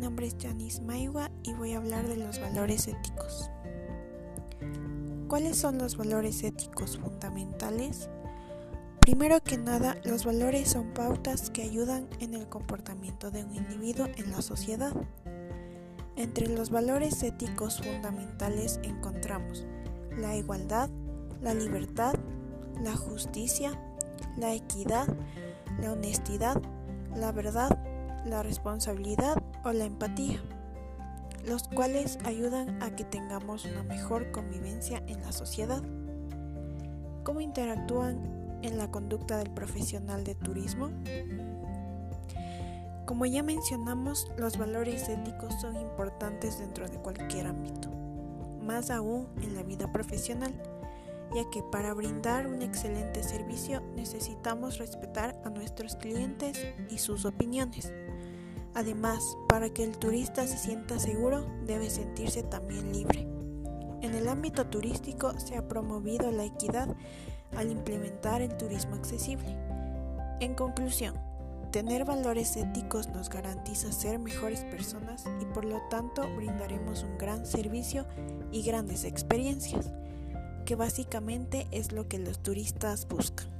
es Janice Maiwa y voy a hablar de los valores éticos. ¿Cuáles son los valores éticos fundamentales? Primero que nada, los valores son pautas que ayudan en el comportamiento de un individuo en la sociedad. Entre los valores éticos fundamentales encontramos la igualdad, la libertad, la justicia, la equidad, la honestidad, la verdad, la responsabilidad o la empatía, los cuales ayudan a que tengamos una mejor convivencia en la sociedad. ¿Cómo interactúan en la conducta del profesional de turismo? Como ya mencionamos, los valores éticos son importantes dentro de cualquier ámbito, más aún en la vida profesional ya que para brindar un excelente servicio necesitamos respetar a nuestros clientes y sus opiniones. Además, para que el turista se sienta seguro, debe sentirse también libre. En el ámbito turístico se ha promovido la equidad al implementar el turismo accesible. En conclusión, tener valores éticos nos garantiza ser mejores personas y por lo tanto brindaremos un gran servicio y grandes experiencias que básicamente es lo que los turistas buscan.